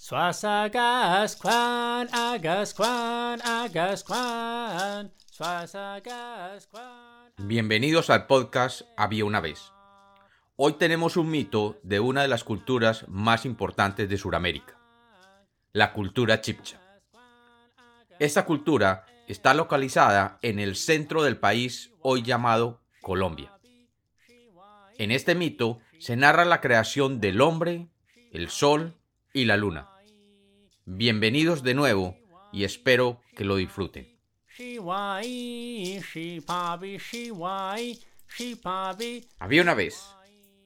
Swasagasquan, agasquan, Bienvenidos al podcast Había una vez. Hoy tenemos un mito de una de las culturas más importantes de Sudamérica, la cultura chipcha. Esta cultura está localizada en el centro del país hoy llamado Colombia. En este mito se narra la creación del hombre, el sol y la luna. Bienvenidos de nuevo y espero que lo disfruten. Había una vez,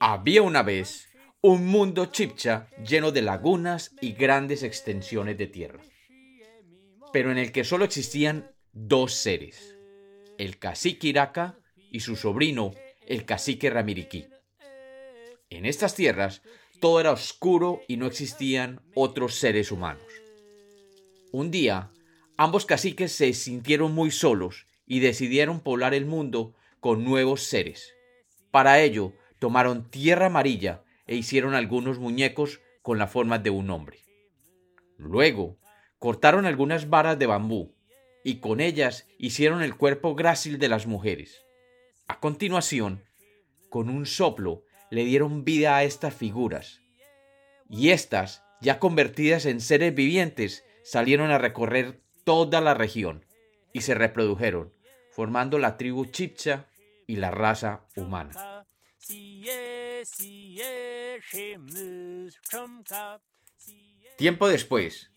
había una vez, un mundo chipcha lleno de lagunas y grandes extensiones de tierra, pero en el que solo existían dos seres, el cacique Iraca y su sobrino, el cacique Ramiriquí. En estas tierras todo era oscuro y no existían otros seres humanos. Un día, ambos caciques se sintieron muy solos y decidieron poblar el mundo con nuevos seres. Para ello, tomaron tierra amarilla e hicieron algunos muñecos con la forma de un hombre. Luego, cortaron algunas varas de bambú y con ellas hicieron el cuerpo grácil de las mujeres. A continuación, con un soplo, le dieron vida a estas figuras. Y éstas, ya convertidas en seres vivientes, salieron a recorrer toda la región y se reprodujeron, formando la tribu chipcha y la raza humana. Tiempo después,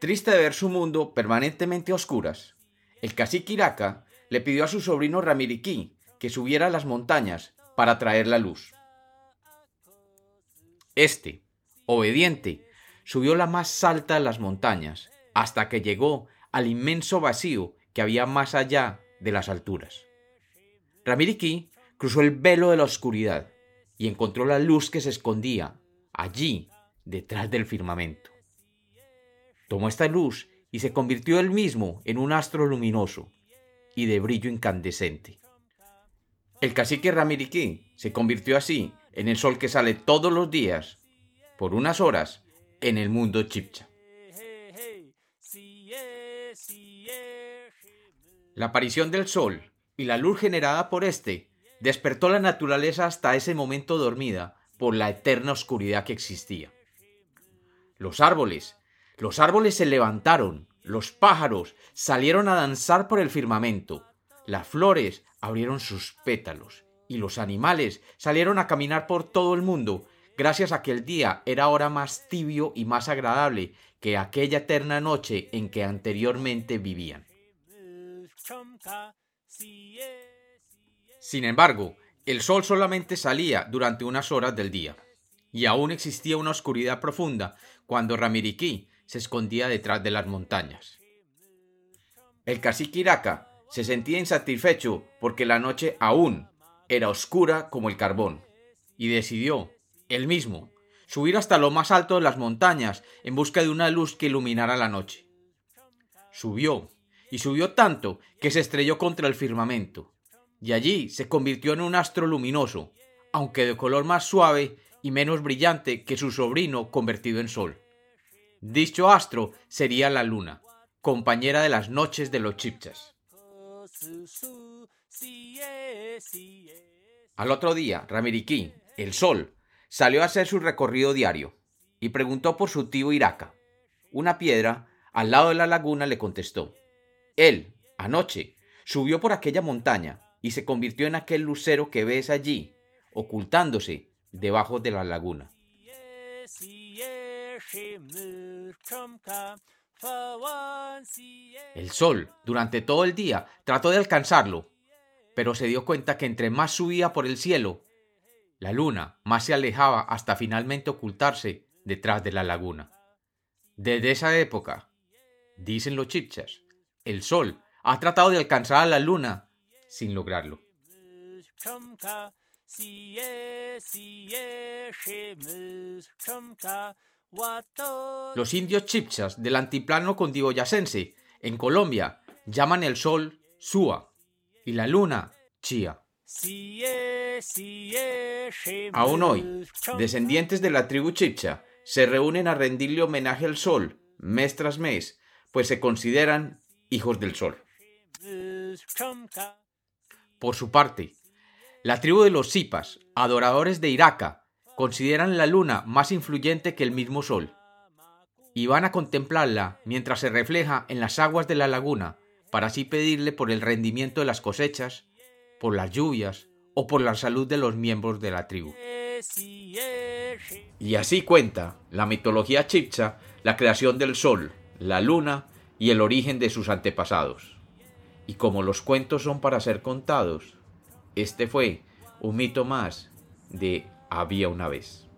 triste de ver su mundo permanentemente a oscuras, el cacique Iraca le pidió a su sobrino Ramiriquí que subiera a las montañas para traer la luz. Este, obediente, subió la más alta de las montañas, hasta que llegó al inmenso vacío que había más allá de las alturas. Ramiriquí cruzó el velo de la oscuridad y encontró la luz que se escondía allí, detrás del firmamento. Tomó esta luz y se convirtió él mismo en un astro luminoso y de brillo incandescente. El cacique Ramiriquí se convirtió así en el sol que sale todos los días, por unas horas, en el mundo chipcha. La aparición del sol y la luz generada por éste despertó la naturaleza hasta ese momento dormida por la eterna oscuridad que existía. Los árboles, los árboles se levantaron, los pájaros salieron a danzar por el firmamento, las flores abrieron sus pétalos y los animales salieron a caminar por todo el mundo, gracias a que el día era ahora más tibio y más agradable que aquella eterna noche en que anteriormente vivían. Sin embargo, el sol solamente salía durante unas horas del día, y aún existía una oscuridad profunda cuando Ramiriquí se escondía detrás de las montañas. El cacique Iraca se sentía insatisfecho porque la noche aún era oscura como el carbón, y decidió, él mismo, subir hasta lo más alto de las montañas en busca de una luz que iluminara la noche. Subió, y subió tanto que se estrelló contra el firmamento, y allí se convirtió en un astro luminoso, aunque de color más suave y menos brillante que su sobrino convertido en sol. Dicho astro sería la luna, compañera de las noches de los chipchas. Al otro día, Ramiriquí, el sol, salió a hacer su recorrido diario y preguntó por su tío Iraca. Una piedra al lado de la laguna le contestó. Él, anoche, subió por aquella montaña y se convirtió en aquel lucero que ves allí, ocultándose debajo de la laguna. El sol, durante todo el día, trató de alcanzarlo, pero se dio cuenta que entre más subía por el cielo, la luna más se alejaba hasta finalmente ocultarse detrás de la laguna. Desde esa época, dicen los chipchas, el sol ha tratado de alcanzar a la luna sin lograrlo. Los indios chipchas del antiplano condiboyacense, en Colombia, llaman el sol Sua y la luna Chía. Aún hoy, descendientes de la tribu chipcha se reúnen a rendirle homenaje al sol mes tras mes, pues se consideran hijos del sol. Por su parte, la tribu de los Sipas, adoradores de Iraca, consideran la luna más influyente que el mismo sol, y van a contemplarla mientras se refleja en las aguas de la laguna, para así pedirle por el rendimiento de las cosechas, por las lluvias o por la salud de los miembros de la tribu. Y así cuenta la mitología chipcha la creación del sol, la luna y el origen de sus antepasados. Y como los cuentos son para ser contados, este fue un mito más de Había una vez.